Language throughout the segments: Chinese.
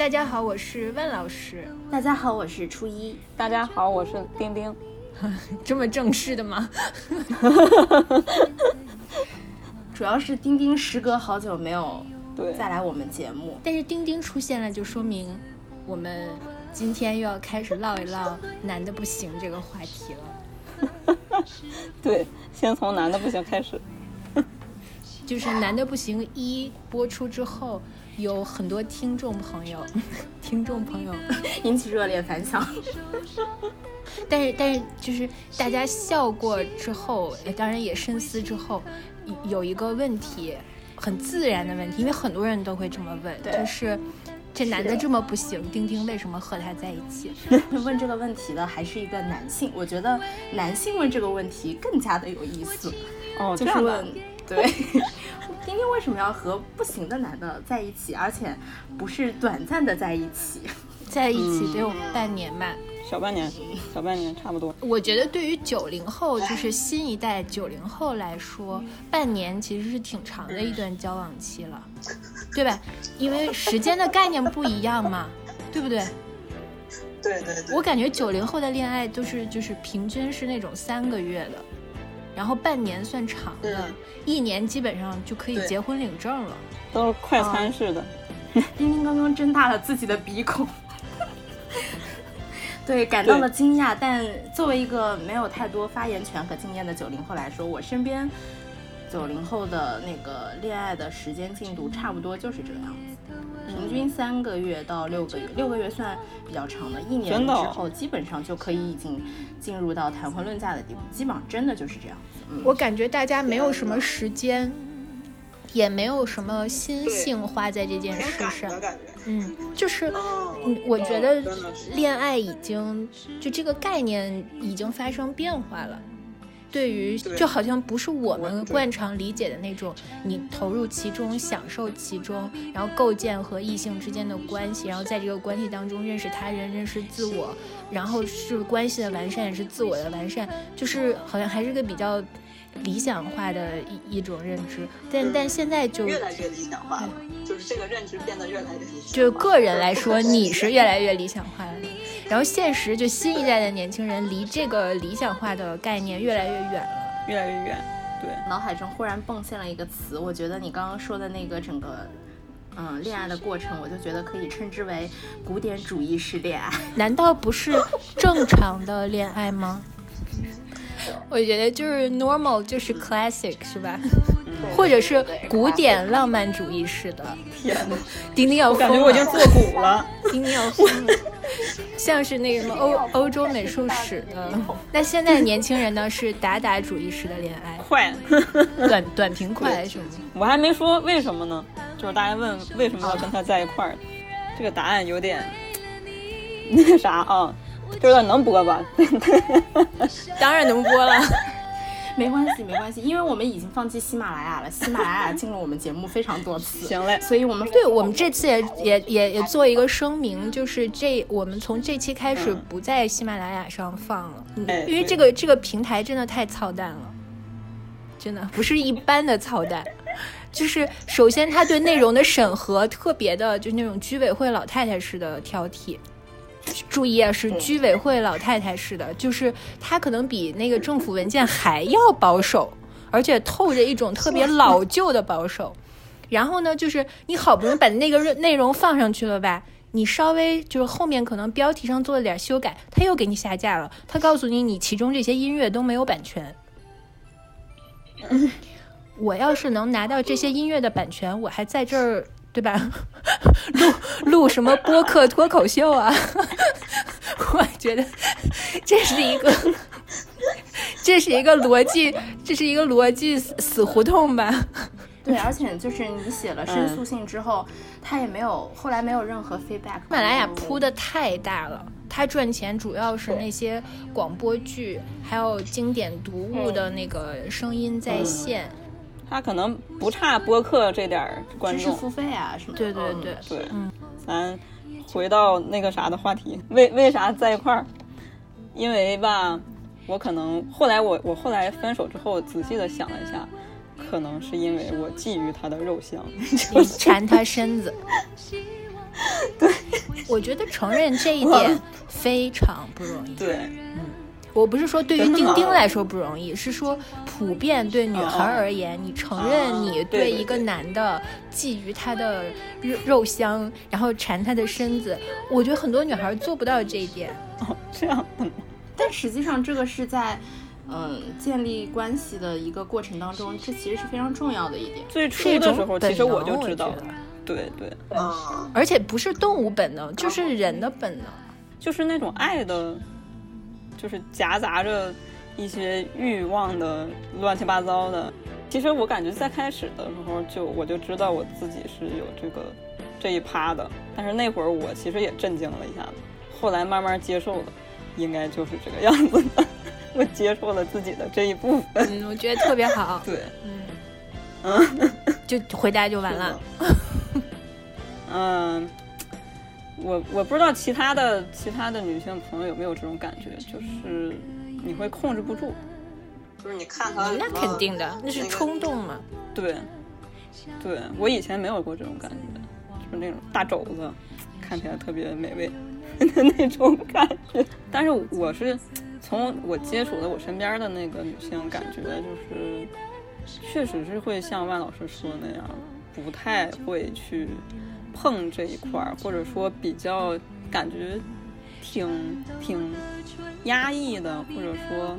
大家好，我是万老师。大家好，我是初一。大家好，我是丁丁。这么正式的吗？主要是丁丁时隔好久没有对再来我们节目，但是丁丁出现了，就说明我们今天又要开始唠一唠男的不行这个话题了。对，先从男的不行开始。就是男的不行一播出之后，有很多听众朋友，听众朋友。引起热烈反响。但是但是就是大家笑过之后，呃当然也深思之后，有有一个问题，很自然的问题，因为很多人都会这么问，就是这男的这么不行，丁丁为什么和他在一起？问这个问题的还是一个男性，我觉得男性问这个问题更加的有意思，哦，就是这样的。问，对，丁丁为什么要和不行的男的在一起，而且不是短暂的在一起？在一起嗯得有半年吧。小半年，小半年差不多。我觉得对于九零后，就是新一代九零后来说，半年其实是挺长的一段交往期了，对吧？因为时间的概念不一样嘛，对不对？对对对，我感觉九零后的恋爱都是就是平均是那种三个月的，然后半年算长的，嗯一年基本上就可以结婚领证了。都是快餐式的。丁丁刚刚睁大了自己的鼻孔，对，感到了惊讶。但作为一个没有太多发言权和经验的九零后来说，我身边九零后的那个恋爱的时间进度差不多就是这个样子，平均三个月到六个月，六个月算比较长的，一年之后基本上就可以已经进入到谈婚论嫁的地步，基本上真的就是这样子。嗯，我感觉大家没有什么时间，也没有什么心性花在这件事上。嗯，就是，哦嗯，我觉得恋爱已经就这个概念已经发生变化了。对于对就好像不是我们惯常理解的那种，你投入其中、享受其中，然后构建和异性之间的关系，然后在这个关系当中认识他人、认识自我，然后是关系的完善，也是自我的完善，就是好像还是个比较理想化的一一种认知。但但现在就越来越理想化了，就是这个认知变得越来越理想化。就个人来说，你是越来越理想化了。然后现实就新一代的年轻人离这个理想化的概念越来越远了。越来越远。对，脑海中忽然蹦现了一个词，我觉得你刚刚说的那个整个。嗯，恋爱的过程，我就觉得可以称之为古典主义式恋爱。难道不是正常的恋爱吗？我觉得就是 normal，就是 classic，是吧？或者是古典浪漫主义式的。天呐，丁丁要我感觉疯了我已经，做古了。丁丁要疯了，像是那个什么欧欧洲美术史的。那现在的年轻人呢，是达达主义式的恋爱，快，短短平快什么？我还没说为什么呢，就是大家问为什么要跟他在一块儿，这个答案有点那个啥啊，这有点能播吧？当然能播了。没关系，没关系，因为我们已经放弃喜马拉雅了，喜马拉雅进了我们节目非常多次，行嘞，所以我们对我们这次也也也也做一个声明，就是这我们从这期开始嗯。不在喜马拉雅上放了，因为这个这个平台真的太操蛋了，真的不是一般的操蛋。就是首先，他对内容的审核特别的，就是那种居委会老太太似的挑剔。注意啊，是居委会老太太式的，就是她可能比那个政府文件还要保守，而且透着一种特别老旧的保守。然后呢，就是你好不容易把那个内容放上去了吧，你稍微就是后面可能标题上做了点修改，他又给你下架了。他告诉你，你其中这些音乐都没有版权。我要是能拿到这些音乐的版权，我还在这儿，对吧？录录什么播客脱口秀啊？我觉得这是一个，这是一个逻辑，这是一个逻辑死死胡同吧？对，而且就是你写了申诉信之后，他也没有后来没有任何 feedback。喜马拉雅铺的太大了，它赚钱主要是那些广播剧，还有经典读物的那个声音在线。他可能不差播客这点儿观众。知识付费啊什么的。对对对，对，嗯，咱回到那个啥的话题，为为啥在一块儿？因为吧，我可能后来我我后来分手之后，仔细的想了一下，可能是因为我觊觎他的肉香，你 馋他身子，对我觉得承认这一点非常不容易。对，我不是说对于丁丁来说不容易，是说普遍对女孩而言，你承认你啊对一个男的觊觎他的肉肉香，然后馋他的身子，我觉得很多女孩做不到这一点。哦，这样的吗？但实际上这个是在。嗯，建立关系的一个过程当中，这其实是非常重要的一点。最初的时候，其实我就知道。对对，嗯，而且不是动物本能，就是人的本能。就是那种爱的，就是夹杂着一些欲望的乱七八糟的。其实我感觉在开始的时候就我就知道我自己是有这个这一趴的，但是那会儿我其实也震惊了一下子，后来慢慢接受了，应该就是这个样子的。我接受了自己的这一部分。嗯，我觉得特别好。对，嗯，就回答就完了。嗯，我我不知道其他的其他的女性朋友有没有这种感觉，就是你会控制不住。就是你看他那肯定的，那是冲动嘛。对，对我以前没有过这种感觉，就是那种大肘子，看起来特别美味的 那种感觉。但是我是从我接触的我身边的那个女性，感觉就是确实是会像万老师说的那样，不太会去碰这一块儿，或者说比较感觉挺挺压抑的，或者说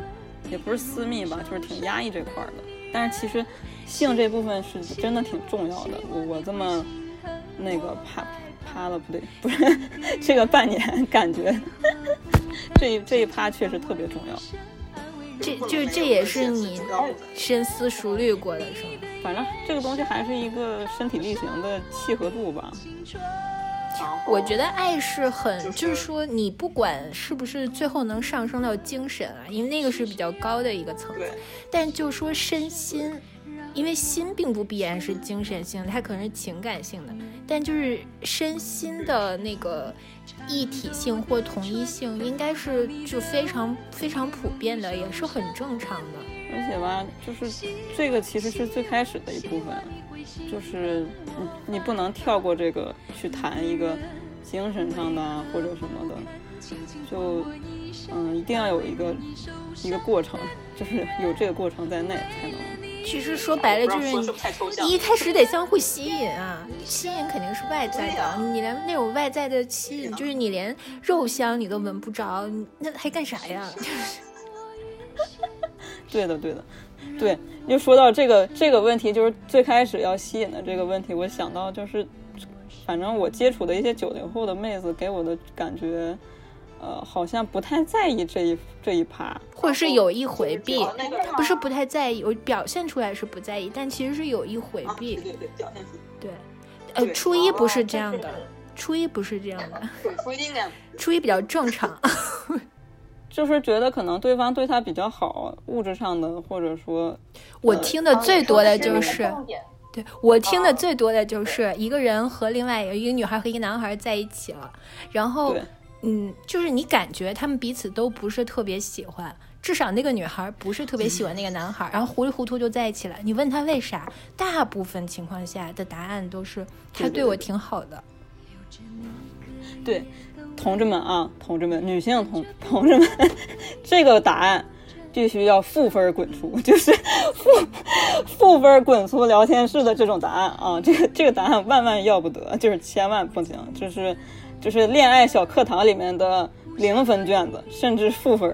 也不是私密吧，就是挺压抑这块儿的。但是其实性这部分是真的挺重要的。我我这么那个趴趴了不对，不是 这个半年感觉 这一这一趴确实特别重要。这就这也是你深思熟虑过的，是吗？反正这个东西还是一个身体力行的契合度吧。我觉得爱是很，就是说你不管是不是最后能上升到精神啊，因为那个是比较高的一个层次对，但就说身心，因为心并不必然是精神性的，它可能是情感性的，但就是身心的那个一体性或统一性，应该是就非常非常普遍的，也是很正常的。而且吧，就是这个其实是最开始的一部分，就是你你不能跳过这个去谈一个精神上的啊或者什么的，就嗯一定要有一个一个过程，就是有这个过程在内才能。其实说白了就是你一开始得相互吸引啊，吸引肯定是外在的，你连那种外在的吸引，就是你连肉香你都闻不着，那还干啥呀？对的，对的，对。又说到这个这个问题，就是最开始要吸引的这个问题，我想到就是，反正我接触的一些九零后的妹子给我的感觉，呃，好像不太在意这一这一趴。或者是有意回避不是不太在意，我表现出来是不在意，但其实是有意回啊，避对。对对，表现出对，呃，初一不是哦这样的，初一不是这样的，初一比较正常。就是觉得可能对方对他比较好，物质上的，或者说，我听的最多的就是对我听的最多的就是一个人和另外一个女孩和一个男孩在一起了，然后嗯，就是你感觉他们彼此都不是特别喜欢，至少那个女孩不是特别喜欢那个男孩，然后糊里糊涂就在一起了。你问他为啥，大部分情况下的答案都是他对我挺好的。对，同志们啊，同志们，女性同同志们，这个答案必须要负分滚出，就是负负分滚出聊天室的这种答案啊，这个这个答案万万要不得，就是千万不行，就是就是恋爱小课堂里面的零分卷子，甚至负分。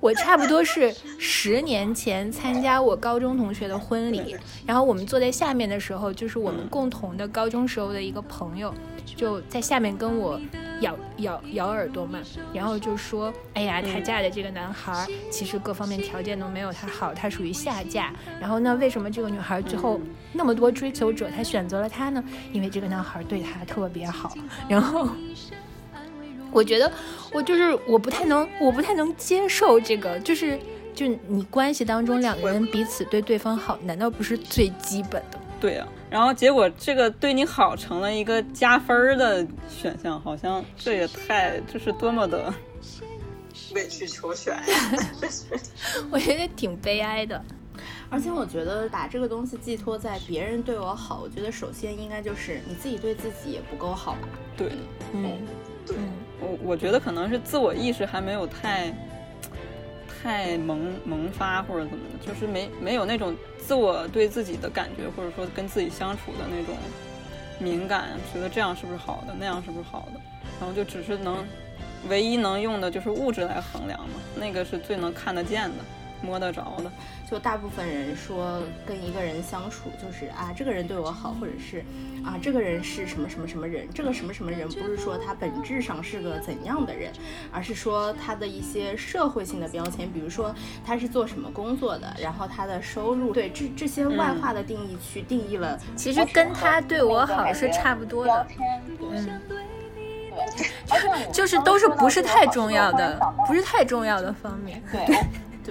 我差不多是十年前参加我高中同学的婚礼，然后我们坐在下面的时候，就是我们共同的高中时候的一个朋友，就在下面跟我咬咬咬耳朵嘛，然后就说：“哎呀，她嫁的这个男孩儿其实各方面条件都没有她好，她属于下嫁。然后那，为什么这个女孩最后那么多追求者，她选择了他呢？因为这个男孩对她特别好。然后。”我觉得我就是我不太能，我不太能接受这个，就是就你关系当中两个人彼此对对方好，难道不是最基本的吗？对呀、然后结果这个对你好成了一个加分儿的选项，好像这也太这是多么的委曲求全呀。我觉得挺悲哀的。而且我觉得把这个东西寄托在别人对我好，我觉得首先应该就是你自己对自己也不够好吧？对，嗯对嗯我我觉得可能是自我意识还没有太太萌萌发或者怎么的，就是没没有那种自我对自己的感觉，或者说跟自己相处的那种敏感，觉得这样是不是好的，那样是不是好的，然后就只是能唯一能用的就是物质来衡量嘛，那个是最能看得见的、摸得着的。就大部分人说跟一个人相处，就是啊，这个人对我好，或者是啊，这个人是什么什么什么人。这个什么什么人不是说他本质上是个怎样的人，而是说他的一些社会性的标签，比如说他是做什么工作的，然后他的收入，对这这些外化的定义去定义了。其实跟他对我好是差不多的，嗯，对，就是都是不是太重要的，不是太重要的方面。对，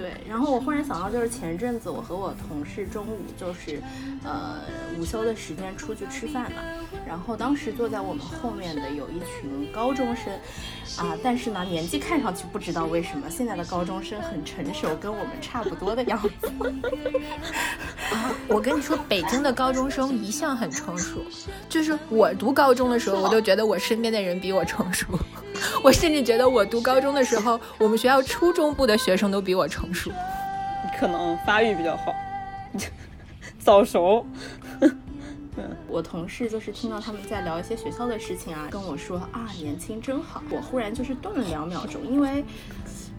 对，然后我忽然想到，就是前阵子我和我同事中午就是，呃，午休的时间出去吃饭嘛，然后当时坐在我们后面的有一群高中生，啊，但是呢年纪看上去不知道为什么现在的高中生很成熟，跟我们差不多的样子。我跟你说，北京的高中生一向很成熟，就是我读高中的时候，我都觉得我身边的人比我成熟，我甚至觉得我读高中的时候，我们学校初中部的学生都比我成熟。可能发育比较好，早熟。我同事就是听到他们在聊一些学校的事情啊，跟我说啊，年轻真好。我忽然就是顿了两秒钟，因为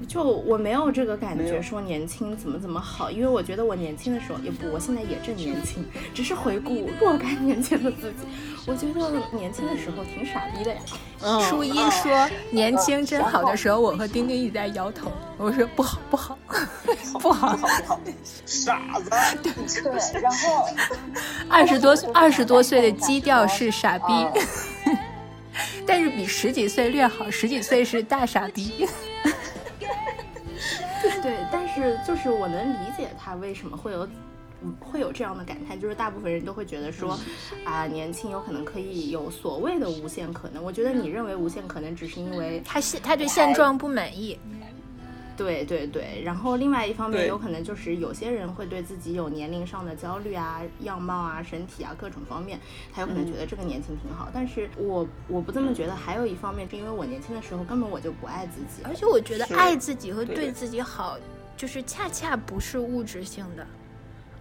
就我没有这个感觉，说年轻怎么怎么好，因为我觉得我年轻的时候也不，我现在也正年轻，只是回顾若干年前的自己，我觉得年轻的时候挺傻逼的呀。嗯，初一说年轻真好的时候，我和丁丁一直在摇头，我说不好不好不好不好，傻子，对，然后 二十多二十多岁的基调是傻逼，但是比十几岁略好，十几岁是大傻逼。对，但是就是我能理解他为什么会有。嗯会有这样的感叹，就是大部分人都会觉得说，啊，年轻有可能可以有所谓的无限可能。我觉得你认为无限可能，只是因为他现他对现状不满意，对对对，然后另外一方面，有可能就是有些人会对自己有年龄上的焦虑啊、样貌啊、身体啊各种方面，他有可能觉得这个年轻挺好。但是我我不这么觉得，还有一方面是因为我年轻的时候根本我就不爱自己，而且我觉得爱自己和对。对自己好，就是恰恰不是物质性的。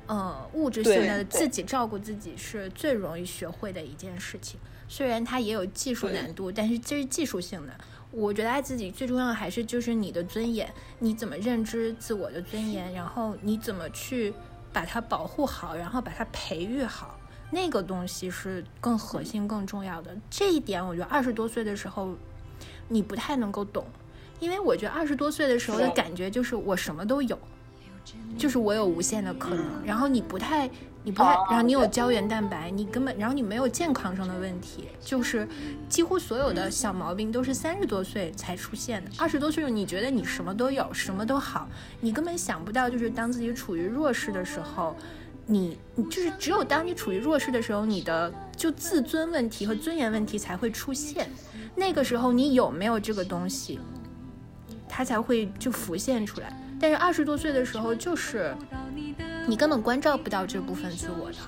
呃，物质性的自己照顾自己是最容易学会的一件事情，虽然它也有技术难度，但是这是技术性的。我觉得爱自己最重要的还是就是你的尊严，你怎么认知自我的尊严，然后你怎么去把它保护好，然后把它培育好，那个东西是更核心、更重要的。这一点，我觉得二十多岁的时候你不太能够懂，因为我觉得二十多岁的时候的感觉就是我什么都有，就是我有无限的可能，然后你不太，你不太，然后你有胶原蛋白，你根本，然后你没有健康上的问题，就是几乎所有的小毛病都是三十多岁才出现的。二十多岁你觉得你什么都有，什么都好，你根本想不到，就是当自己处于弱势的时候。你你就是只有当你处于弱势的时候，你的就自尊问题和尊严问题才会出现。那个时候你有没有这个东西，它才会就浮现出来。但是二十多岁的时候，就是你根本关照不到这部分自我的，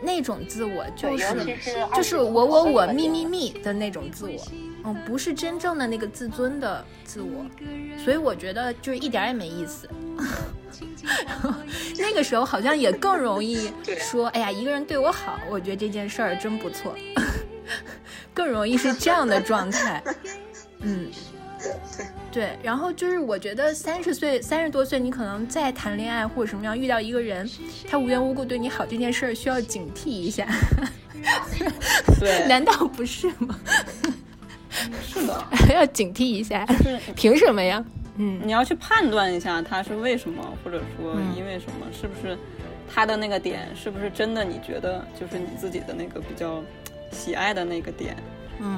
那种自我就，是是就是我我我咪咪咪的那种自我，嗯，不是真正的那个自尊的自我，所以我觉得就是一点儿也没意思。那个时候好像也更容易说，哎呀，一个人对我好，我觉得这件事儿真不错，更容易是这样的状态。嗯，对，然后就是我觉得三十岁、三十多岁，你可能再谈恋爱或者什么样，遇到一个人，他无缘无故对你好这件事儿，需要警惕一下。对，难道不是吗？是的，要警惕一下，凭什么呀？嗯，你要去判断一下他是为什么，或者说嗯因为什么，是不是他的那个点是不是真的你觉得就是你自己的那个比较喜爱的那个点，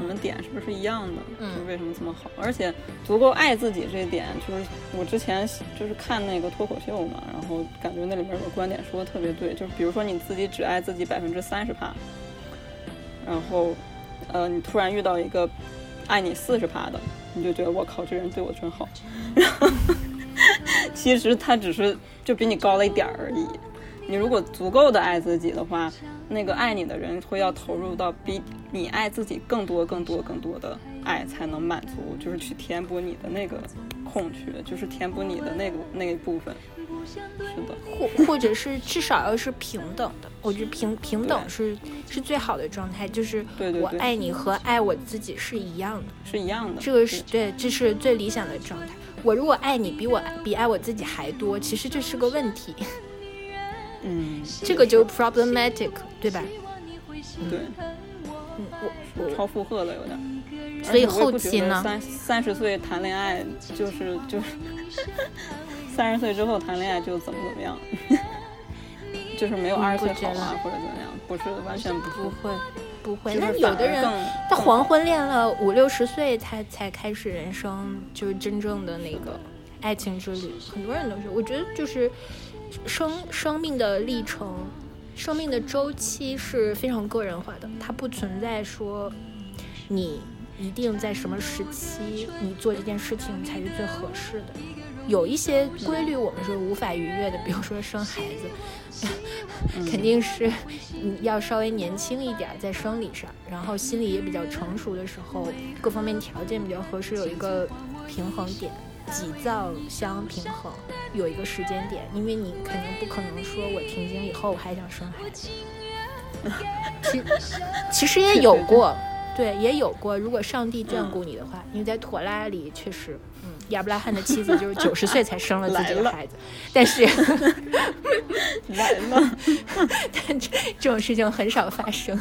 你们嗯点是不是一样的？嗯就是为什么这么好？而且足够爱自己这一点，就是我之前就是看那个脱口秀嘛，然后感觉那里面有个观点说的特别对，就是比如说你自己只爱自己百分之三十趴，然后呃你突然遇到一个爱你四十趴的，你就觉得我靠，这人对我真好，然 后其实他只是就比你高了一点而已。你如果足够的爱自己的话，那个爱你的人会要投入到比你爱自己更多、更多、更多的爱，才能满足，就是去填补你的那个空缺，就是填补你的那个那一部分。是的，或或者是至少要是平等的，我觉得平平等是是最好的状态，就是我爱你和爱我自己是一样的，是一样的。这个是对，这是最理想的状态。我如果爱你比我比爱我自己还多，其实这是个问题，嗯，这个就 problematic，对吧？对，嗯，我我超负荷了有点儿。所以后期呢，三三十岁谈恋爱就是就是 三十岁之后谈恋爱就怎么怎么样，就是没有嗯二十岁好啊或者怎么样，不是完全不。不会不会。那有的人他黄昏恋了五六十岁，他才开始人生就是真正的那个爱情之旅。很多人都是，我觉得就是生生命的历程，生命的周期是非常个人化的，它不存在说你一定在什么时期你做这件事情才是最合适的。有一些规律我们是无法逾越的，比如说生孩子，肯定是你要稍微年轻一点儿在生理上，然后心理也比较成熟的时候，各方面条件比较合适，有一个平衡点，几造相平衡，有一个时间点，因为你肯定不可能说我停经以后我还想生孩子，其其实也有过。对，也有过。如果上帝眷顾你的话，因为在妥拉里确实，嗯，亚伯拉罕的妻子就是九十岁才生了自己的孩子，但 是来了，但这这种事情很少发生。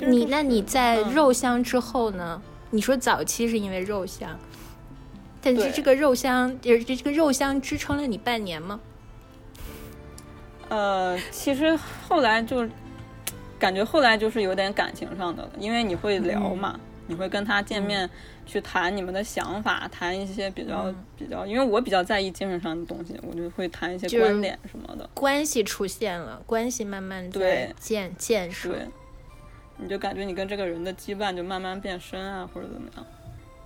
你那你在肉香之后呢？你说早期是因为肉香，但是这个肉香，也，这这个肉香支撑了你半年吗？呃，其实后来就感觉后来就是有点感情上的了，因为你会聊嘛，你会跟他见面去谈你们的想法，谈一些比较、嗯。比较，因为我比较在意精神上的东西，我就会谈一些观点什么的。关系出现了，关系慢慢对。建建设。对，你就感觉你跟这个人的羁绊就慢慢变深啊，或者怎么样，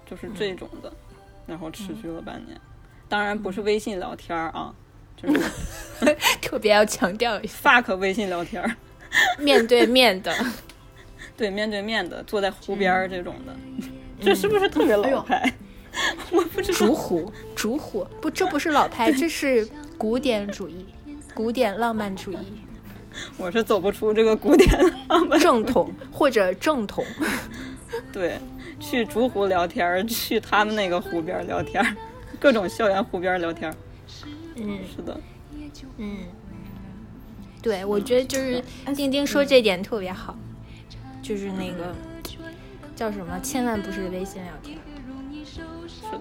就是嗯。这种的，然后持续了半年。当然不是微信聊天儿啊，就是 特别要强调一下，fuck 微信聊天儿，面对面的，对，面对面的，坐在湖边儿这种的，这是不是特别老派？我不知道。竹。湖，竹湖不，这不是老派，这是古典主义，古典浪漫主义，我是走不出这个古典浪漫。正统或者正统。对，去竹湖聊天，去他们那个湖边聊天，各种校园湖边聊天。嗯是的，嗯，对，我觉得就是丁丁说这点特别好，就是那个叫什么，千万不是微信聊天。是的，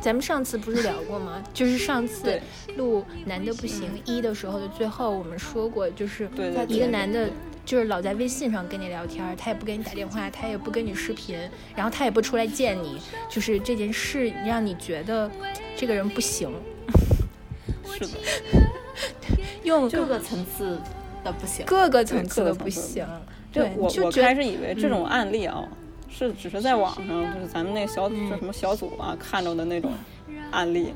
咱们上次不是聊过吗？就是上次录《男的不行一》的时候的最后，我们说过，就是一个男的，就是老在微信上跟你聊天，他也不给你打电话，他也不跟你视频，然后他也不出来见你，就是这件事让你觉得这个人不行，是的，用各个层次的不行。各个层次的不行。对，我我就觉得开始以为这种案例啊，是只是在网上，就是咱们那个小嗯就什么小组啊看着的那种案例。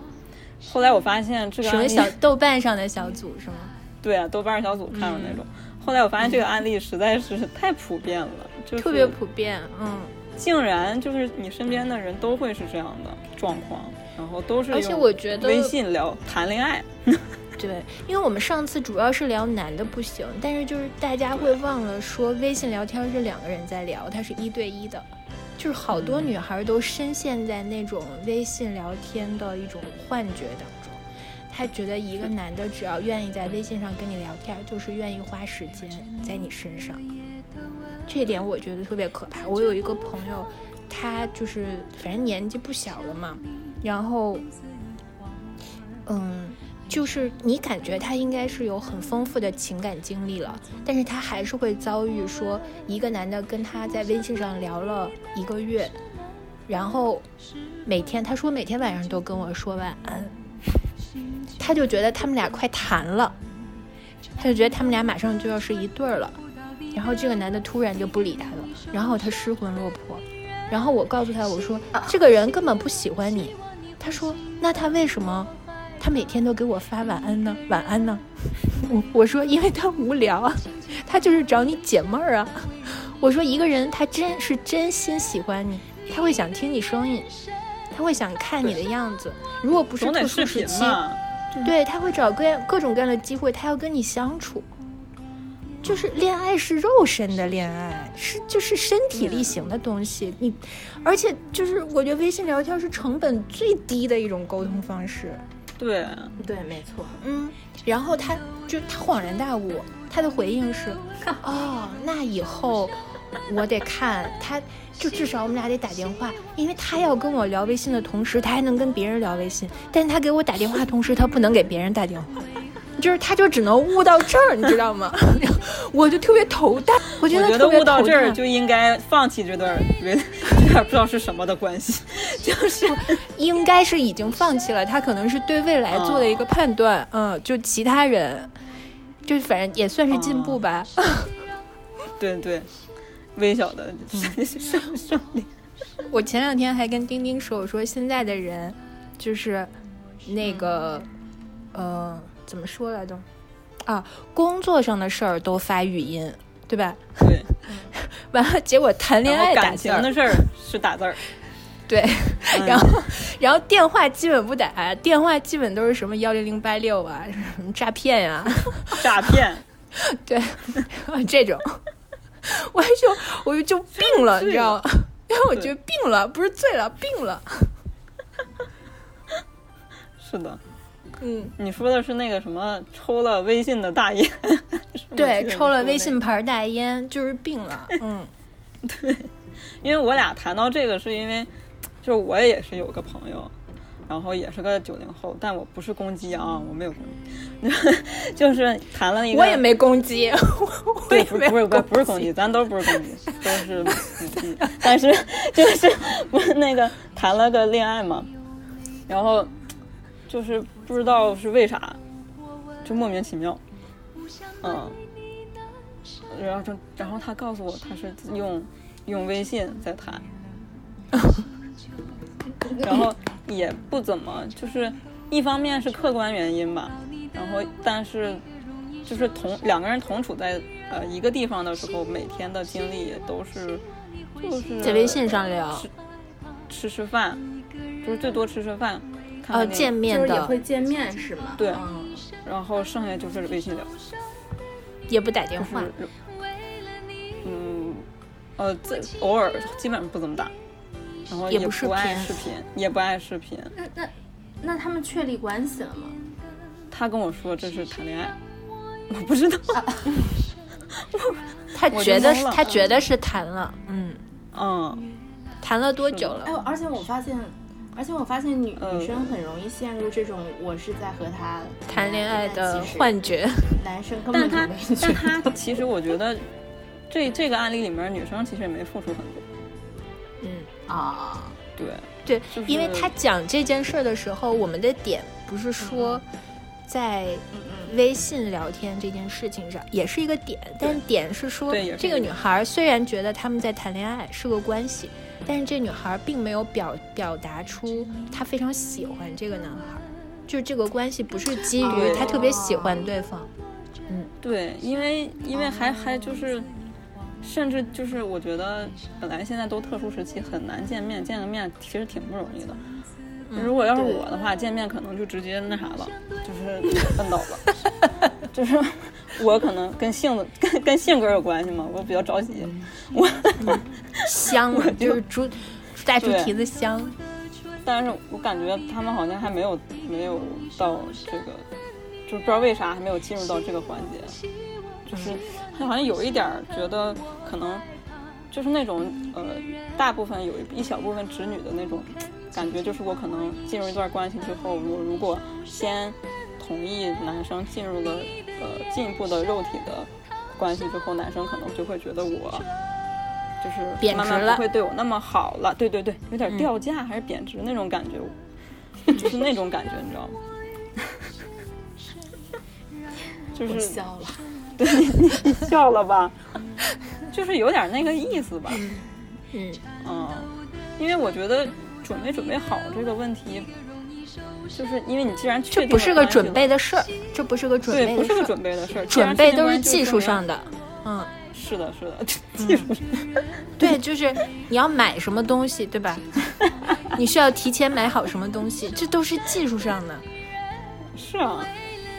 后来我发现这个什么小豆瓣上的小组是吗？对啊，豆瓣小组看着那种。后来我发现这个案例实在是太普遍了，就是特别普遍，嗯。竟然就是你身边的人都会是这样的状况，然后都是而且用我觉得微信聊谈恋爱，对，因为我们上次主要是聊男的不行，但是就是大家会忘了说，微信聊天是两个人在聊，它是一对一的，就是好多女孩都深陷在那种微信聊天的一种幻觉当中。她觉得一个男的只要愿意在微信上跟你聊天，就是愿意花时间在你身上，这一点我觉得特别可怕。我有一个朋友，他就是反正年纪不小了嘛，然后，嗯，就是你感觉他应该是有很丰富的情感经历了，但是他还是会遭遇说一个男的跟他在微信上聊了一个月，然后每天他说每天晚上都跟我说晚安，他就觉得他们俩快谈了，他就觉得他们俩马上就要是一对儿了，然后这个男的突然就不理他了，然后他失魂落魄，然后我告诉他我说这个人根本不喜欢你，他说那他为什么？他每天都给我发晚安呢，晚安呢。我我说因为他无聊啊，他就是找你解闷儿啊。我说一个人他真是真心喜欢你，他会想听你声音，他会想看你的样子。如果不是特殊时期，对他会找各样各种各样的机会，他要跟你相处。就是恋爱是肉身的恋爱，是就是身体力行的东西。你，而且就是我觉得微信聊天是成本最低的一种沟通方式。对，对，没错。嗯，然后他就他恍然大悟，他的回应是：哦，那以后我得看他，就至少我们俩得打电话，因为他要跟我聊微信的同时，他还能跟别人聊微信，但是他给我打电话同时，他不能给别人打电话。就是他就只能悟到这儿，你知道吗？我就特别头大，我觉得悟到这儿就应该放弃这段这段 不知道是什么的关系，就是应该是已经放弃了，他可能是对未来做的一个判断，嗯，就其他人，就反正也算是进步吧。对对，微小的胜胜利。我前两天还跟丁丁说，我说现在的人就是那个，呃，怎么说来着？啊，工作上的事儿都发语音，对吧？对，完了，结果谈恋爱打情的事儿是打字儿，对，嗯。然后然后电话基本不打，电话基本都是什么幺零零八六啊，什么诈骗呀、诈骗。对，这种，我就我就病了，你知道吗？因为我觉得病了，不是醉了，病了。是的，嗯，你说的是那个什么抽了微信的大烟？对，抽了微信牌大烟，就是病了。嗯 对因为我俩谈到这个，是因为就是我也是有个朋友，然后也是个九零后，但我不是攻击啊，我没有攻击，就是谈了一个，我也没攻击，对，不是不是不是不是攻击，咱都不是攻击，都是母鸡，但是就是不是那个谈了个恋爱嘛，然后就是不知道是为啥，就莫名其妙，嗯，然后就然后他告诉我他是用用微信在谈，然后也不怎么，就是一方面是客观原因吧，然后但是就是同两个人同处在呃一个地方的时候，每天的经历也都是就是在微信上聊。吃吃吃饭，就是最多吃吃饭，看呃见面就是也的会见面是吗？对嗯然后剩下就是微信聊，也不打电话就是。嗯呃这偶尔基本上不怎么打，然后也也不视频爱视频，也不爱视频。那那那他们确立关系了吗？他跟我说这是谈恋爱，我不知道。他觉得是他觉得是谈了，嗯，嗯，谈了多久了哎？，而且我发现，而且我发现女、嗯女生很容易陷入这种我是在和他谈恋爱的幻觉。男生根本就没觉但得。他其实我觉得这这个案例里面，女生其实也没付出很多。嗯，啊，对，对，就是因为他讲这件事儿的时候，我们的点不是说在嗯微信聊天这件事情上也是一个点，但点是说这个女孩儿虽然觉得他们在谈恋爱是个关系，但是这女孩儿并没有表表达出她非常喜欢这个男孩儿，就是这个关系不是基于哦她特别喜欢对方。嗯对，因为因为还还就是，甚至就是我觉得本来现在都特殊时期，很难见面，见个面其实挺不容易的。如果要是我的话，见面可能就直接那啥了，就是摁倒了。就是我可能跟性子跟跟性格有关系嘛，我比较着急。我香我，就是猪带猪蹄子香。但是我感觉他们好像还没有没有到这个，就不知道为啥还没有进入到这个环节，就是他好像有一点觉得可能就是那种呃，大部分有一一小部分直女的那种感觉，就是我可能进入一段关系之后，我如果先同意男生进入了呃进一步的肉体的关系之后，男生可能就会觉得我。就是慢慢贬值了不会对我那么好了，对对对，有点嗯掉价还是贬值那种感觉，就是那种感觉，你知道吗？就是笑了。对笑了吧，就是有点那个意思吧，嗯，嗯，因为我觉得准没准备好这个问题，就是因为你既然确定这不是个了准备的事儿，这不是个准备，的事儿，不是个准备的事儿，准备确定关都是技术上的，嗯。是的，是的，技术上对，就是你要买什么东西，对吧？你需要提前买好什么东西，这都是技术上的。是啊。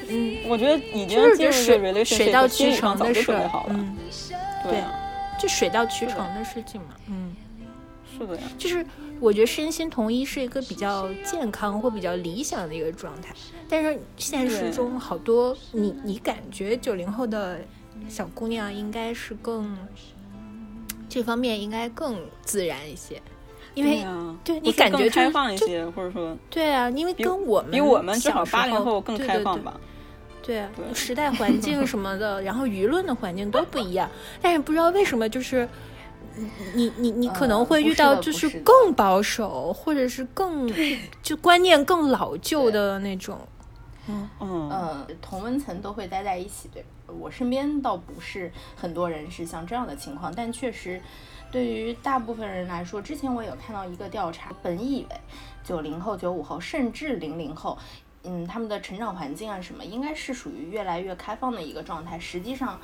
嗯，我觉得已经就是这水水到渠成的事儿。嗯，对啊，就水到渠成的事情嘛。嗯，是的呀。就是我觉得身心统一是一个比较健康或比较理想的一个状态，但是现实中好多你你感觉九零后的小姑娘应该是更这方面应该更自然一些，因为对你感觉开放一些，或者说对啊，因为跟我们比我们至少小时八零候后更开放吧。对啊，对时代环境什么的，然后舆论的环境都不一样，但是不知道为什么就是。你你你你可能呃会遇到就是更保守，或者是更就观念更老旧的那种。嗯，呃，同温层都会待在一起，对我身边倒不是很多人是像这样的情况，但确实对于大部分人来说，之前我有看到一个调查，本以为九零后、九五后甚至零零后。嗯，他们的成长环境啊，什么应该是属于越来越开放的一个状态。实际上，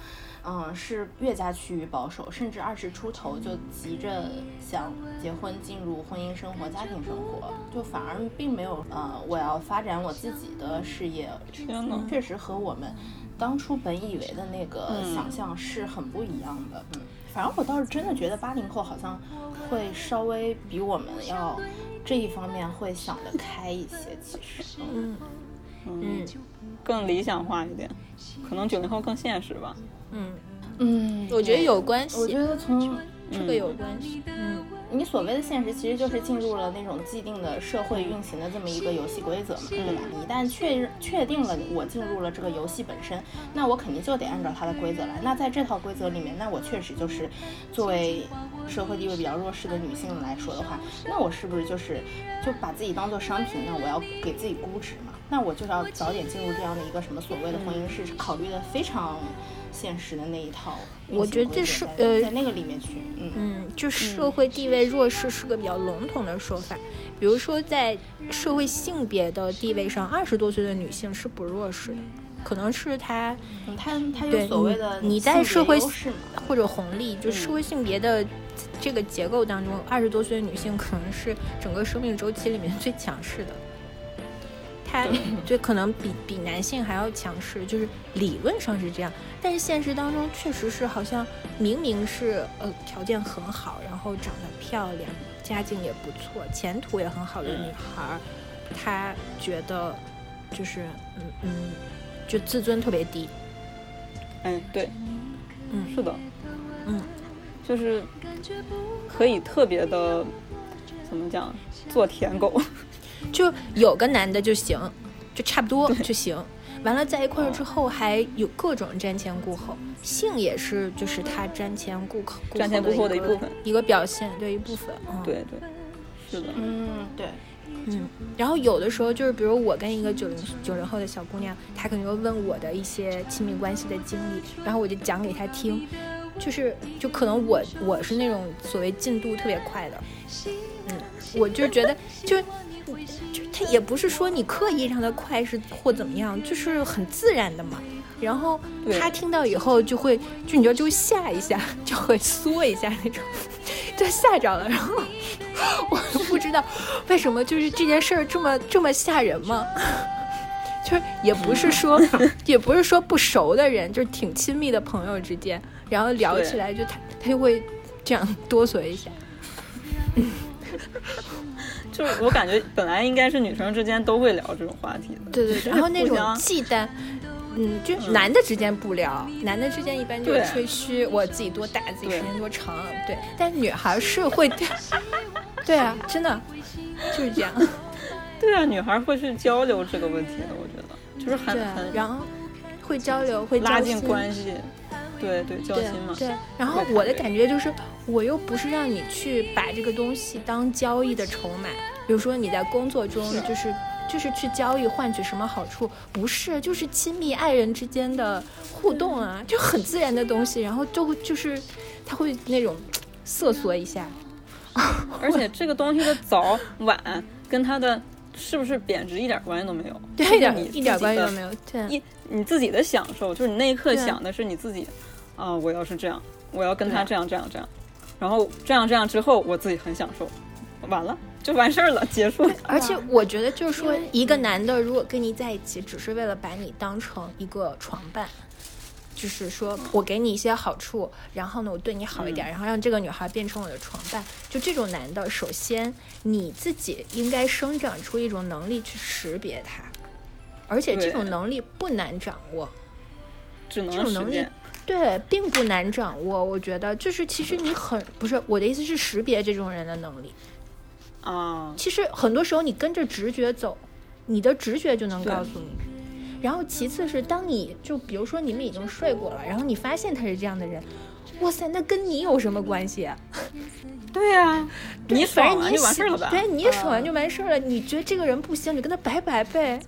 嗯，是越加趋于保守，甚至二十出头就急着想结婚、进入婚姻生活、家庭生活，就反而并没有呃，我要发展我自己的事业。天呐，确实和我们当初本以为的那个嗯想象是很不一样的。嗯，反正我倒是真的觉得八零后好像会稍微比我们要这一方面会想得开一些。其实，嗯嗯嗯，更理想化一点，可能九零后更现实吧。嗯，嗯，我觉得有关系，我觉得从这个有关系。嗯，你所谓的现实，其实就是进入了那种既定的社会运行的这么一个游戏规则嘛，对吧？一旦确认确定了我进入了这个游戏本身，那我肯定就得按照它的规则来。那在这套规则里面，那我确实就是作为社会地位比较弱势的女性来说的话，那我是不是就是就把自己当做商品？那我要给自己估值嘛？那我就要早点进入这样的一个什么所谓的婚姻是考虑的非常现实的那一套。我觉得这是呃在那个里面去，嗯嗯，就社会地位弱势是个比较笼统的说法。比如说，在社会性别的地位上，二十多岁的女性是不弱势的，可能是她嗯，他他有对所谓的你你在社会或者红利，就社会性别的这个结构当中，二十多岁的女性可能是整个生命周期里面最强势的。她 对。可能比比男性还要强势，就是理论上是这样，但是现实当中确实是好像明明是呃条件很好，然后长得漂亮，家境也不错，前途也很好的女孩儿，她觉得就是嗯嗯，就自尊特别低，嗯，对，嗯是的，嗯，就是可以特别的怎么讲，做舔狗。就有个男的就行，就差不多就行。完了在一块儿之后，还有各种瞻前顾后，性也是就是他瞻前顾后、瞻前顾后的一个一部分一个表现，对一部分。嗯、，对对，是的，嗯，对，嗯。然后有的时候就是，比如我跟一个九零九零后的小姑娘，她可能会问我的一些亲密关系的经历，然后我就讲给她听。就是，就可能我我是那种所谓进度特别快的，嗯，我就觉得就就他也不是说你刻意让他快是或怎么样，就是很自然的嘛。然后他听到以后就会，就你知道就会吓一下，就会缩一下那种，就吓着了。然后 我不知道为什么就是这件事儿这么这么吓人吗。就是也不是说，也不是说不熟的人，就是挺亲密的朋友之间，然后聊起来就他他就会这样哆嗦一下。就是我感觉本来应该是女生之间都会聊这种话题的。对对对，然后那种忌惮，嗯，就男的之间不聊，男的之间一般就是吹嘘我自己多大，自己时间多长，对。但女孩是会，对啊，真的就是这样，对啊，女孩会去交流这个问题的，我觉得就是很很然后会交流，会拉近关系。对对，交心嘛。对，然后我的感觉就是，我又不是让你去把这个东西当交易的筹码，比如说你在工作中就是就是去交易换取什么好处，不是，就是亲密爱人之间的互动啊，就很自然的东西，然后就会就是他会那种瑟缩一下，而且这个东西的早晚跟它的是不是贬值一点关系都没有，对，一点一点关系都没有。对，一你自己的享受，就是你那一刻想的是你自己，啊，我要是这样，我要跟他这样这样这样，然后这样这样之后，我自己很享受，完了就完事儿了，结束了。而且我觉得就是说，一个男的如果跟你在一起，只是为了把你当成一个床伴。就是说我给你一些好处，然后呢，我对你好一点，然后让这个女孩变成我的床伴。就这种男的，首先你自己应该生长出一种能力去识别他，而且这种能力不难掌握。只能这种能力。对，并不难掌握。我觉得就是其实你很不是我的意思是识别这种人的能力。啊，其实很多时候你跟着直觉走，你的直觉就能告诉你。然后其次是当你就比如说你们已经睡过了，然后你发现他是这样的人，哇塞，那跟你有什么关系啊？对啊、你反正你喜就完事儿了吧？对，你也爽完就完事儿了。你觉得这个人不行，你跟他拜拜呗。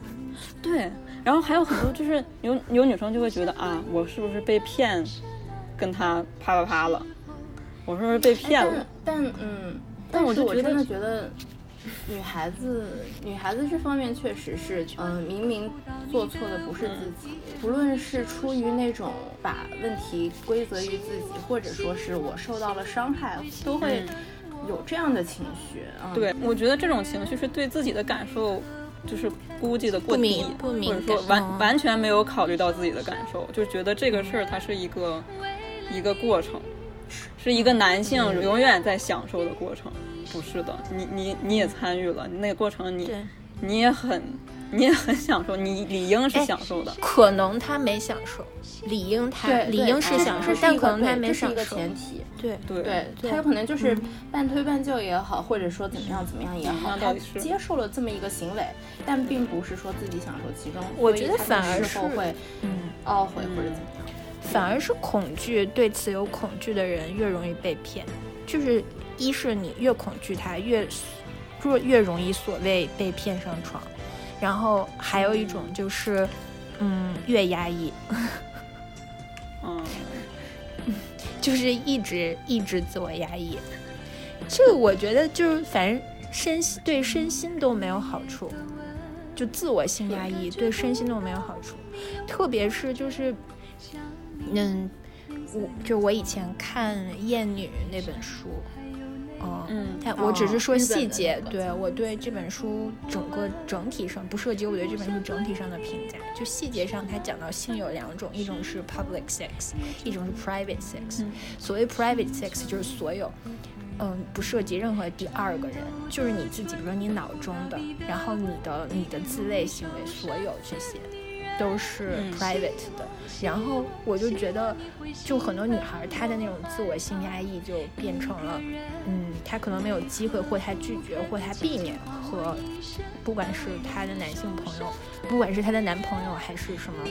对，然后还有很多就是有有女生就会觉得啊，我是不是被骗，跟他啪啪啪了，我是不是被骗了？但但嗯，但但是我真我就觉得的觉得，女孩子女孩子这方面确实是，嗯、明明做错的不是自己，不论是出于那种把问题归责于自己，或者说是我受到了伤害，都会有这样的情绪啊。对，我觉得这种情绪是对自己的感受就是估计的过低或者说完完全没有考虑到自己的感受，就觉得这个事儿它是一个一个过程，是一个男性嗯永远在享受的过程。不是的，你你你也参与了，那个过程你，你也很你也很享受，你理应是哎享受的。可能他没享受，理应他理应是享受但可能他对这是一个没享受。前提。对对对对他有可能就是半推半就也好，或者说怎么样怎么样也好，他接受了这么一个行为，但并不是说自己享受其中。我觉得反而是嗯，懊悔或者怎么样。反而是恐惧，对此有恐惧的人越容易被骗。就是一是你越恐惧他，越越越容易所谓被骗上床，然后还有一种就是，嗯，越压抑，嗯，就是一直一直自我压抑。这我觉得就是反正身心对身心都没有好处，就自我性压抑对身心都没有好处，特别是就是，嗯，我就我以前看《厌女》那本书，嗯嗯但我只是说细节，那个对我对这本书整个整体上不涉及我对这本书整体上的评价，就细节上他讲到性有两种，一种是 public sex，一种是 private sex。嗯所谓 private sex 就是所有。嗯，不涉及任何第二个人，就是你自己，比如说你脑中的，然后你的你的自慰行为，所有这些都是嗯。private 的。然后我就觉得，就很多女孩她的那种自我性压抑就变成了，嗯，她可能没有机会，或她拒绝，或她避免和，不管是她的男性朋友，不管是她的男朋友还是什么，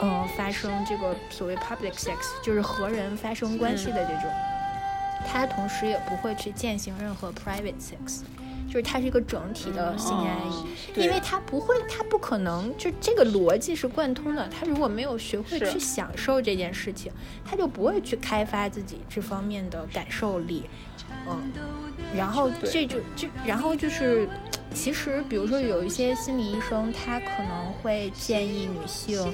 嗯、发生这个所谓 public sex，就是和人发生关系的这种，她同时也不会去践行任何 private sex。就是它是一个整体的性压抑，哦因为他不会，他不可能，就这个逻辑是贯通的。他如果没有学会去享受这件事情，他就不会去开发自己这方面的感受力。嗯，然后这就就然后就是，其实比如说有一些心理医生，他可能会建议女性，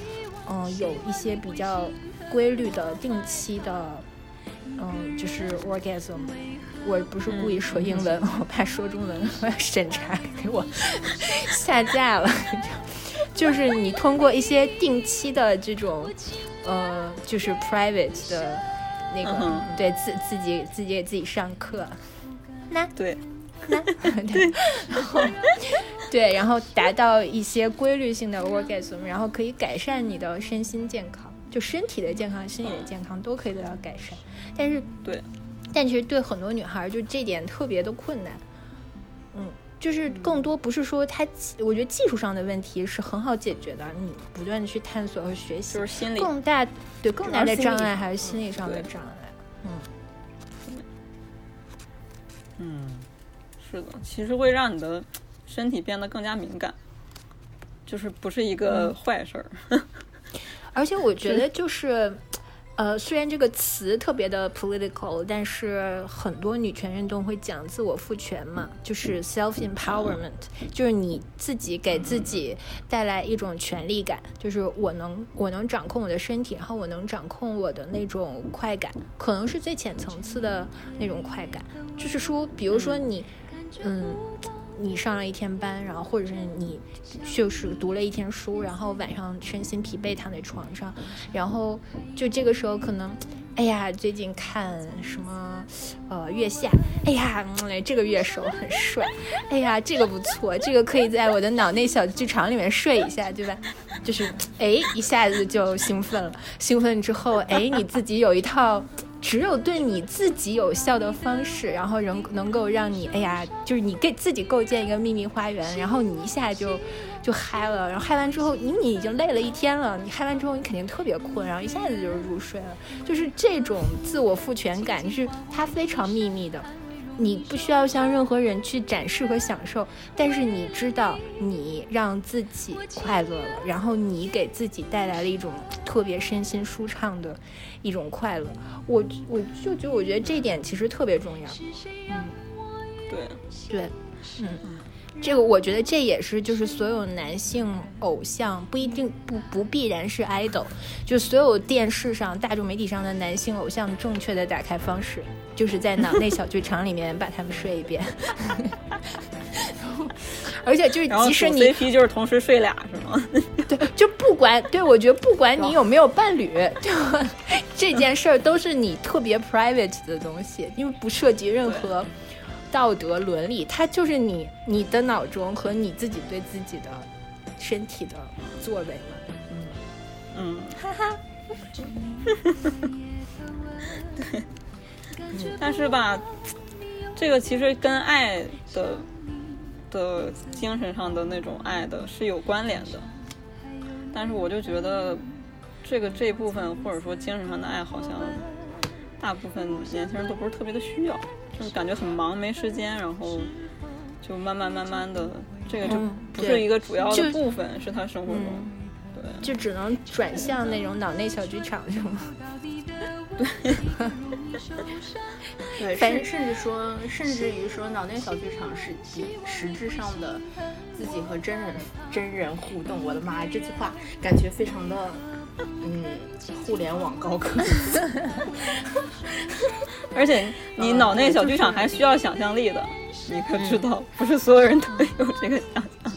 嗯，有一些比较规律的、定期的，嗯，就是 orgasm。我不是故意说英文，我怕说中文我要审查给我 下架了。就是你通过一些定期的这种，呃，就是 private 的那个，对自自己自己给自己上课，那对，那 对，然后对，然后达到一些规律性的 orgasm，然后可以改善你的身心健康，就身体的健康、心理的健康都可以得到改善。但是对，但其实对很多女孩儿，就这点特别的困难。嗯，就是更多不是说她，我觉得技术上的问题是很好解决的，你不断的去探索和学习就。是心理更大对更大的障碍还是心理上的障碍。嗯，嗯，是的，其实会让你的身体变得更加敏感，就是不是一个嗯坏事儿。而且我觉得就是，呃，虽然这个词特别的 political，但是很多女权运动会讲自我赋权嘛，就是 self empowerment，就是你自己给自己带来一种权利感，就是我能我能掌控我的身体，然后我能掌控我的那种快感，可能是最浅层次的那种快感，就是说，比如说你，嗯。你上了一天班，然后或者是你就是读了一天书，然后晚上身心疲惫躺在床上，然后就这个时候可能，哎呀，最近看什么呃月下，哎呀，这个乐手很帅，哎呀，这个不错，这个可以在我的脑内小剧场里面睡一下，对吧？就是哎，一下子就兴奋了，兴奋之后，哎，你自己有一套。只有对你自己有效的方式，然后能能够让你，哎呀，就是你给自己构建一个秘密花园，然后你一下就就嗨了，然后嗨完之后，你你已经累了一天了，你嗨完之后你肯定特别困，然后一下子就入睡了，就是这种自我赋权感，就是它非常秘密的。你不需要向任何人去展示和享受，但是你知道你让自己快乐了，然后你给自己带来了一种特别身心舒畅的一种快乐。我我就觉得，我觉得这点其实特别重要。嗯，对对，嗯。这个我觉得这也是，就是所有男性偶像不一定不不必然是 idol，就所有电视上、大众媒体上的男性偶像正确的打开方式，就是在脑内小剧场里面把他们睡一遍。而且就是，即使你 CP 就是同时睡俩是吗？对，就不管对我觉得不管你有没有伴侣，对吧？这件事儿都是你特别 private 的东西，因为不涉及任何。道德伦理，它就是你你的脑中和你自己对自己的身体的作为嘛，嗯。嗯，哈哈，对，但是吧，这个其实跟爱的的精神上的那种爱的是有关联的，但是我就觉得这个这部分或者说精神上的爱，好像大部分年轻人都不是特别的需要。就是感觉很忙，没时间，然后就慢慢慢慢的，这个就不是一个主要的部分，是他生活中，对，就只能转向那种脑内小剧场，是吗？对，对，甚甚至说，甚至于说，脑内小剧场是实实质上的自己和真人真人互动。我的妈呀，这句话感觉非常的。嗯，互联网高科技，而且你脑内小剧场还需要想象力的，你可知道？不是所有人都有这个想象。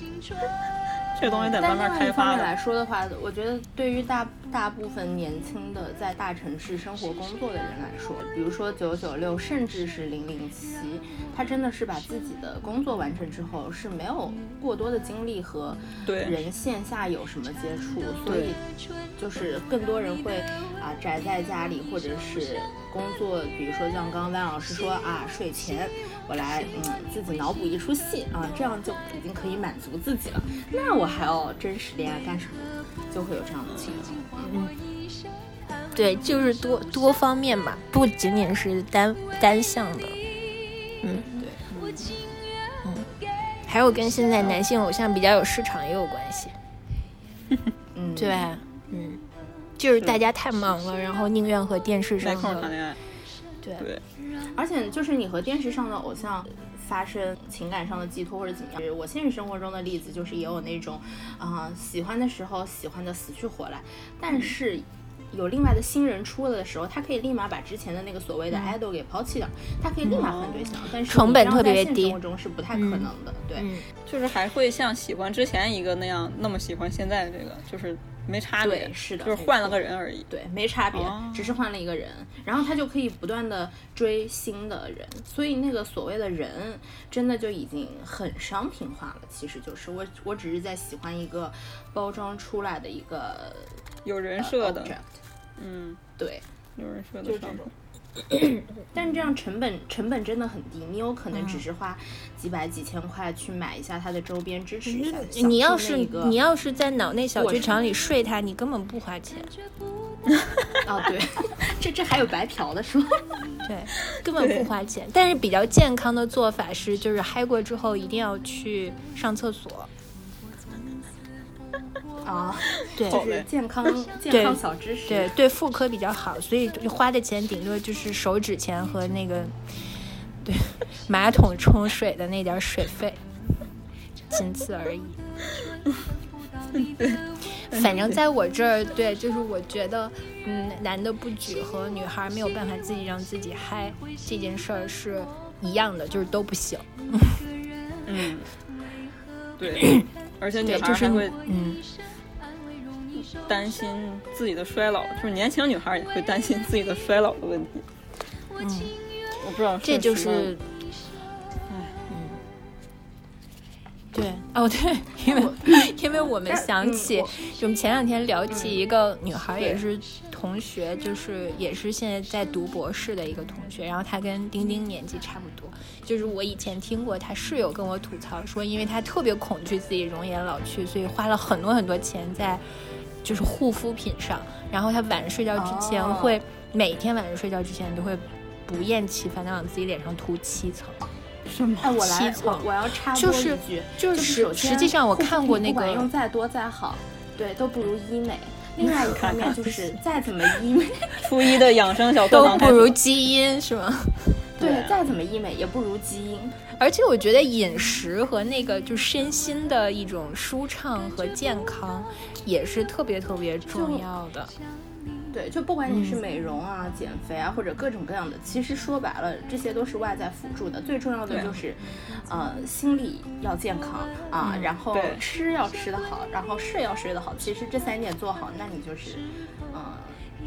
这东西得慢慢开发。来说的话，我觉得对于大大部分年轻的在大城市生活工作的人来说，比如说九九六，甚至是零零七，他真的是把自己的工作完成之后是没有过多的精力和人线下有什么接触，所以就是更多人会啊宅在家里，或者是工作，比如说像刚刚万老师说啊睡前。我来，嗯，自己脑补一出戏啊，这样就已经可以满足自己了。那我还要真实恋爱干什么？就会有这样的情况。嗯，对，就是多多方面嘛，不仅仅是单单向的。嗯，对，嗯，还有跟现在男性偶像比较有市场也有关系。嗯，对，嗯，就是大家太忙了，然后宁愿和电视上的谈恋爱。对。而且就是你和电视上的偶像发生情感上的寄托或者怎么样，我现实生活中的例子就是也有那种，啊喜欢的时候喜欢的死去活来，但是有另外的新人出了的时候，他可以立马把之前的那个所谓的 idol 给抛弃掉，他可以立马换对象，但是成本特别低，生活中是不太可能的，对，就是还会像喜欢之前一个那样那么喜欢现在这个，就是。没差别，是的，就是换了个人而已。对，没差别，只是换了一个人，然后他就可以不断的追新的人，所以那个所谓的人，真的就已经很商品化了。其实就是。我，我只是在喜欢一个包装出来的一个有人设的，嗯，对，有人设的商品。但这样成本成本真的很低，你有可能只是花几百几千块去买一下它的周边，支持一下。你要是你要是在脑内小剧场里睡它，你根本不花钱。哦，对，这这还有白嫖的是吗？对，根本不花钱。但是比较健康的做法是，就是嗨过之后一定要去上厕所。啊，对就是健康健康小知识。对对，妇科比较好，所以花的钱顶多就是手指钱和那个对马桶冲水的那点儿水费，仅此而已。反正在我这儿，对，就是我觉得，嗯，男的不举和女孩没有办法自己让自己嗨这件事儿是一样的，就是都不行。嗯，对，而且女对，就是孩还会嗯，担心自己的衰老，就是年轻女孩也会担心自己的衰老的问题。嗯，我不知道这就是哎，嗯，对，哦对，因为因为我们想起，就我们前两天聊起一个女孩，也是同学，就是也是现在在读博士的一个同学，然后她跟丁丁年纪差不多，就是我以前听过她室友跟我吐槽说，因为她特别恐惧自己容颜老去，所以花了很多很多钱在就是护肤品上，然后他晚上睡觉之前哦会、每天晚上睡觉之前都会不厌其烦的往自己脸上涂七层。哎，我来，七层我我要插播就是一句，就是是实际上我看过那品不管个用再多再好，对，都不如医美。另外一方面就是 再怎么医美，初一的养生小课都不如基因是吗？对，再怎么医美也不如基因。而且我觉得饮食和那个就身心的一种舒畅和健康也是特别特别重要的。对，就不管你是嗯美容啊、减肥啊，或者各种各样的，其实说白了，这些都是外在辅助的。最重要的就是，呃，心理要健康啊，嗯然后吃要吃得好，然后睡要睡得好。其实这三点做好，那你就是，呃，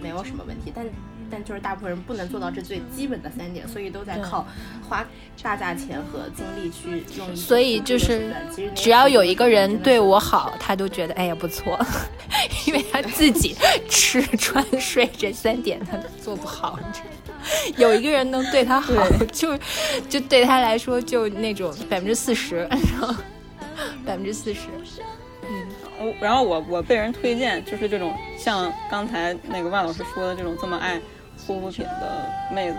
没有什么问题。但但就是大部分人不能做到这最基本的三点，所以都在靠花大价钱和精力去用一些所以辅助的就是手段其实只要有一个人对我好，他都觉得哎呀不错，因为他自己吃穿睡这三点他做不好。有一个人能对他好，就就对他来说就那种百分之四十，然后百分之四十，我然后我我被人推荐就是这种像刚才那个万老师说的这种这么爱护肤品的妹子，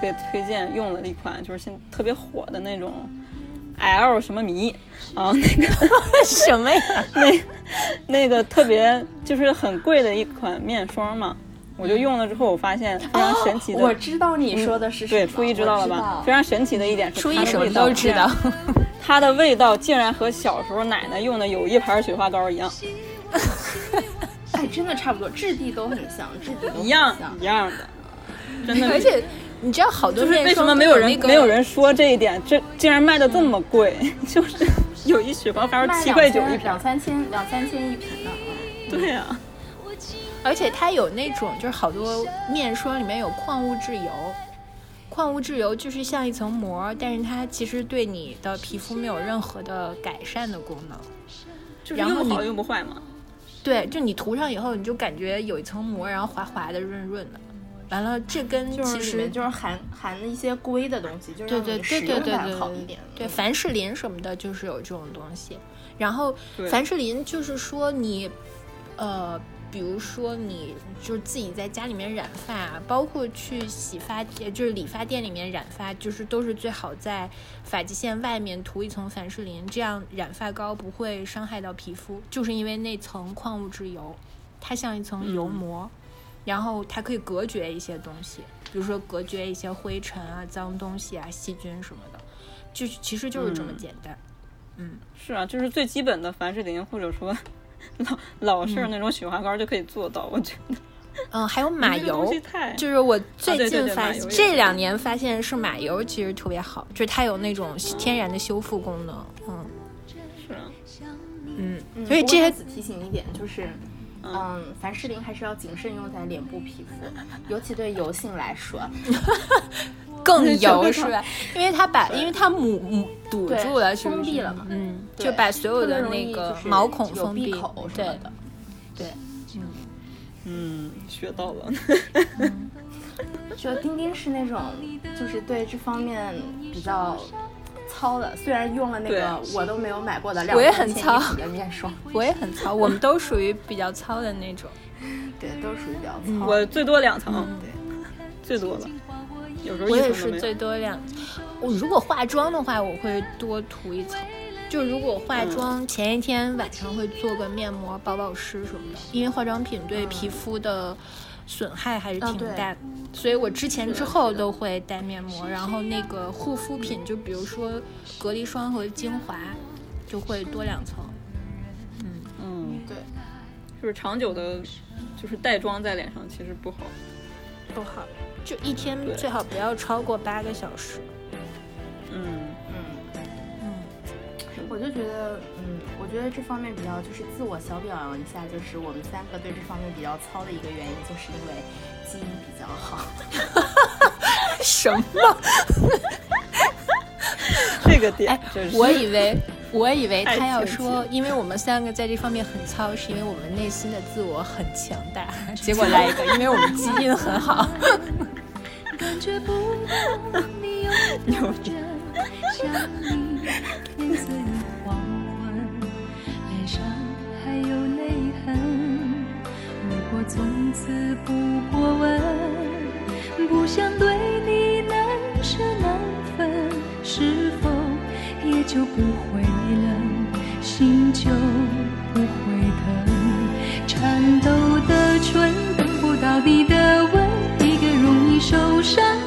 被推荐用了一款就是现特别火的那种 L 什么迷啊，那个 什么呀？那那个特别就是很贵的一款面霜嘛，我就用了之后，我发现非常神奇的，我知道你说的是什么，对初一知道了吧？非常神奇的一点是初一什么都知道，它的味道竟然和小时候奶奶用的有一盘雪花膏一样，哎，真的差不多，质地都很像，质地一样像一样的，真的。而且你知道好多就是为什么没有人、那个没有人说这一点？这竟然卖的这么贵，就是有一雪花膏卖七块九一瓶两。三千两三千一瓶呢。对呀、而且它有那种，就是好多面霜里面有矿物质油，矿物质油就是像一层膜，但是它其实对你的皮肤没有任何的改善的功能。就是用不好用不坏嘛。对，就你涂上以后，你就感觉有一层膜，然后滑滑的、润润的。完了，这跟其实就是含含了一些硅的东西，就是对对让你对对对使用感对对好一点。对，凡士林什么的，就是有这种东西。然后凡士林就是说你，呃，比如说你就是自己在家里面染发啊，包括去洗发店，就是理发店里面染发，就是都是最好在发际线外面涂一层凡士林，这样染发膏不会伤害到皮肤，就是因为那层矿物质油，它像一层油嗯膜。然后它可以隔绝一些东西，比如说隔绝一些灰尘啊、脏东西啊、细菌什么的，就是其实就是这么嗯简单。嗯是啊，就是最基本的凡士林或者说 老老式那种雪花膏就可以做到。我觉得嗯，还有马油就是我最近发这两年发现是马油其实特别好，就是它有那种天然的修复功能。嗯是啊，嗯，嗯所以这些不过在此提醒一点就是。嗯，凡士林还是要谨慎用在脸部皮肤，尤其对油性来说。更油是吧？因为它把，因为它母母堵住了，封闭了嘛嗯，就把所有的那个毛孔封闭对口什么的。对，嗯，学到了。就丁丁是那种，就是对这方面比较糙的，虽然用了那个我都没有买过的两我也三千很糙一瓶的面霜，我也很糙，我们都属于比较糙的那种。对，都属于比较嗯糙。我最多两层，对，最多了，有时候我也是。最多两，我如果化妆的话，我会多涂一层。就如果化妆前一天晚上会做个面膜、保保湿什么的，因为化妆品对皮肤的损害还是挺大的，所以我之前之后都会带面膜，然后那个护肤品就比如说隔离霜和精华就会多两层。嗯。嗯，对，就是长久的，就是带妆在脸上其实不好。不好，就一天最好不要超过八个小时。嗯，我就觉得，嗯，我觉得这方面比较就是自我小表扬一下，就是我们三个对这方面比较糙的一个原因，就是因为基因比较好。什么？这个点哎真是，我以为，我以为他要说，因为我们三个在这方面很糙，是因为我们内心的自我很强大。结果来一个，因为我们基因很好。感觉不到你有多真，想你天色已死不过问，不想对你难舍难分，是否也就不会冷，心就不会疼。颤抖的唇，等不到你的吻，一个容易受伤。